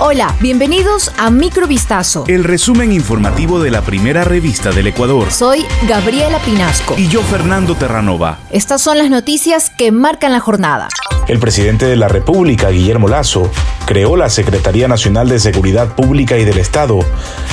Hola, bienvenidos a Microvistazo. El resumen informativo de la primera revista del Ecuador. Soy Gabriela Pinasco. Y yo, Fernando Terranova. Estas son las noticias que marcan la jornada. El presidente de la República, Guillermo Lazo, creó la Secretaría Nacional de Seguridad Pública y del Estado.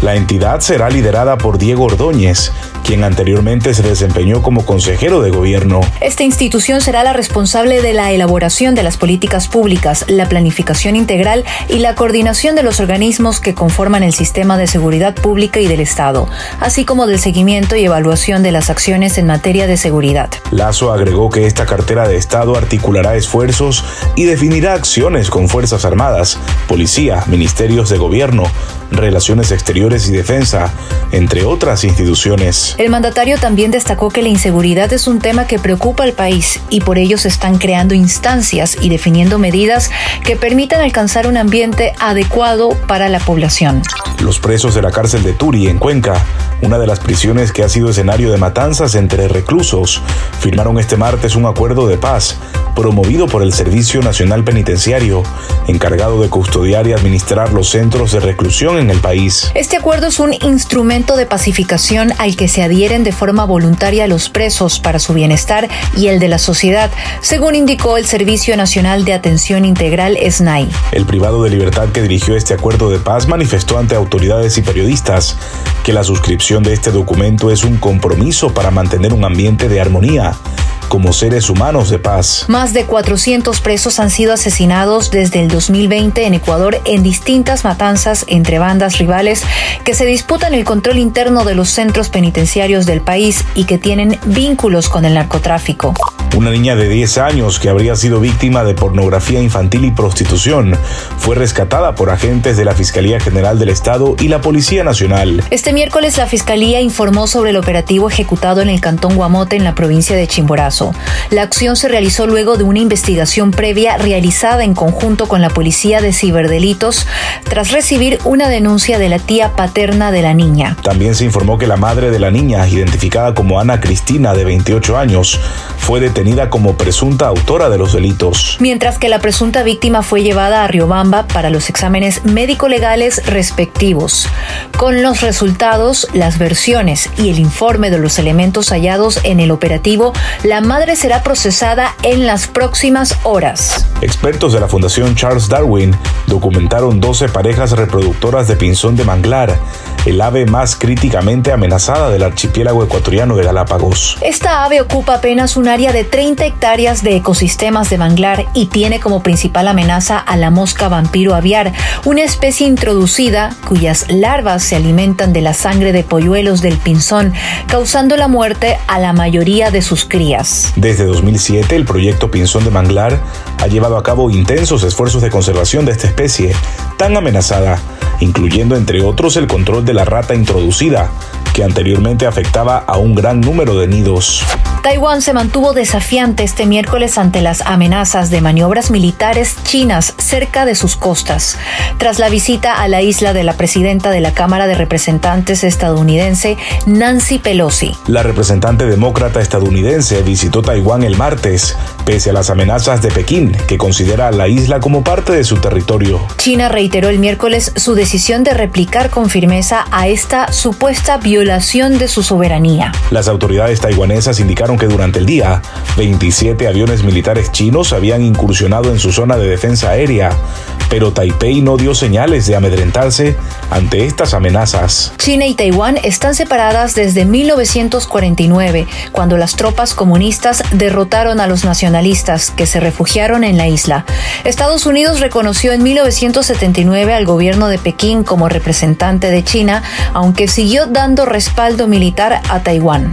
La entidad será liderada por Diego Ordóñez, quien anteriormente se desempeñó como consejero de gobierno. Esta institución será la responsable de la elaboración de las políticas públicas, la planificación integral y la coordinación de los organismos que conforman el sistema de seguridad pública y del Estado, así como del seguimiento y evaluación de las acciones en materia de seguridad. Lazo agregó que esta cartera de Estado articulará esfuerzos y definirá acciones con Fuerzas Armadas, Policía, Ministerios de Gobierno, Relaciones Exteriores y Defensa, entre otras instituciones. El mandatario también destacó que la inseguridad es un tema que preocupa al país y por ello se están creando instancias y definiendo medidas que permitan alcanzar un ambiente adecuado para la población. Los presos de la cárcel de Turi, en Cuenca, una de las prisiones que ha sido escenario de matanzas entre reclusos, firmaron este martes un acuerdo de paz promovido por el Servicio Nacional Penitenciario, encargado de custodiar y administrar los centros de reclusión en el país. Este acuerdo es un instrumento de pacificación al que se adhieren de forma voluntaria los presos para su bienestar y el de la sociedad, según indicó el Servicio Nacional de Atención Integral SNAI. El privado de libertad que dirigió este acuerdo de paz manifestó ante autoridades y periodistas que la suscripción de este documento es un compromiso para mantener un ambiente de armonía como seres humanos de paz. Más de 400 presos han sido asesinados desde el 2020 en Ecuador en distintas matanzas entre bandas rivales que se disputan el control interno de los centros penitenciarios del país y que tienen vínculos con el narcotráfico. Una niña de 10 años que habría sido víctima de pornografía infantil y prostitución fue rescatada por agentes de la Fiscalía General del Estado y la Policía Nacional. Este miércoles la Fiscalía informó sobre el operativo ejecutado en el Cantón Guamote en la provincia de Chimborazo. La acción se realizó luego de una investigación previa realizada en conjunto con la Policía de Ciberdelitos tras recibir una denuncia de la tía paterna de la niña. También se informó que la madre de la niña, identificada como Ana Cristina de 28 años, fue detenida como presunta autora de los delitos. Mientras que la presunta víctima fue llevada a Riobamba para los exámenes médico-legales respectivos. Con los resultados, las versiones y el informe de los elementos hallados en el operativo, la madre será procesada en las próximas horas. Expertos de la Fundación Charles Darwin documentaron 12 parejas reproductoras de pinzón de manglar, el ave más críticamente amenazada del archipiélago ecuatoriano de Galápagos. Esta ave ocupa apenas un área de 30 hectáreas de ecosistemas de manglar y tiene como principal amenaza a la mosca vampiro aviar, una especie introducida cuyas larvas se alimentan de la sangre de polluelos del pinzón, causando la muerte a la mayoría de sus crías. Desde 2007, el proyecto Pinzón de Manglar ha llevado a cabo intensos esfuerzos de conservación de esta especie tan amenazada, incluyendo entre otros el control de la rata introducida, que anteriormente afectaba a un gran número de nidos. Taiwán se mantuvo desafiante este miércoles ante las amenazas de maniobras militares chinas cerca de sus costas, tras la visita a la isla de la presidenta de la Cámara de Representantes estadounidense, Nancy Pelosi. La representante demócrata estadounidense visitó Taiwán el martes, pese a las amenazas de Pekín, que considera a la isla como parte de su territorio. China reiteró el miércoles su decisión de replicar con firmeza a esta supuesta violación de su soberanía. Las autoridades taiwanesas indicaron que durante el día, 27 aviones militares chinos habían incursionado en su zona de defensa aérea, pero Taipei no dio señales de amedrentarse ante estas amenazas. China y Taiwán están separadas desde 1949, cuando las tropas comunistas derrotaron a los nacionalistas que se refugiaron en la isla. Estados Unidos reconoció en 1979 al gobierno de Pekín como representante de China, aunque siguió dando respaldo militar a Taiwán.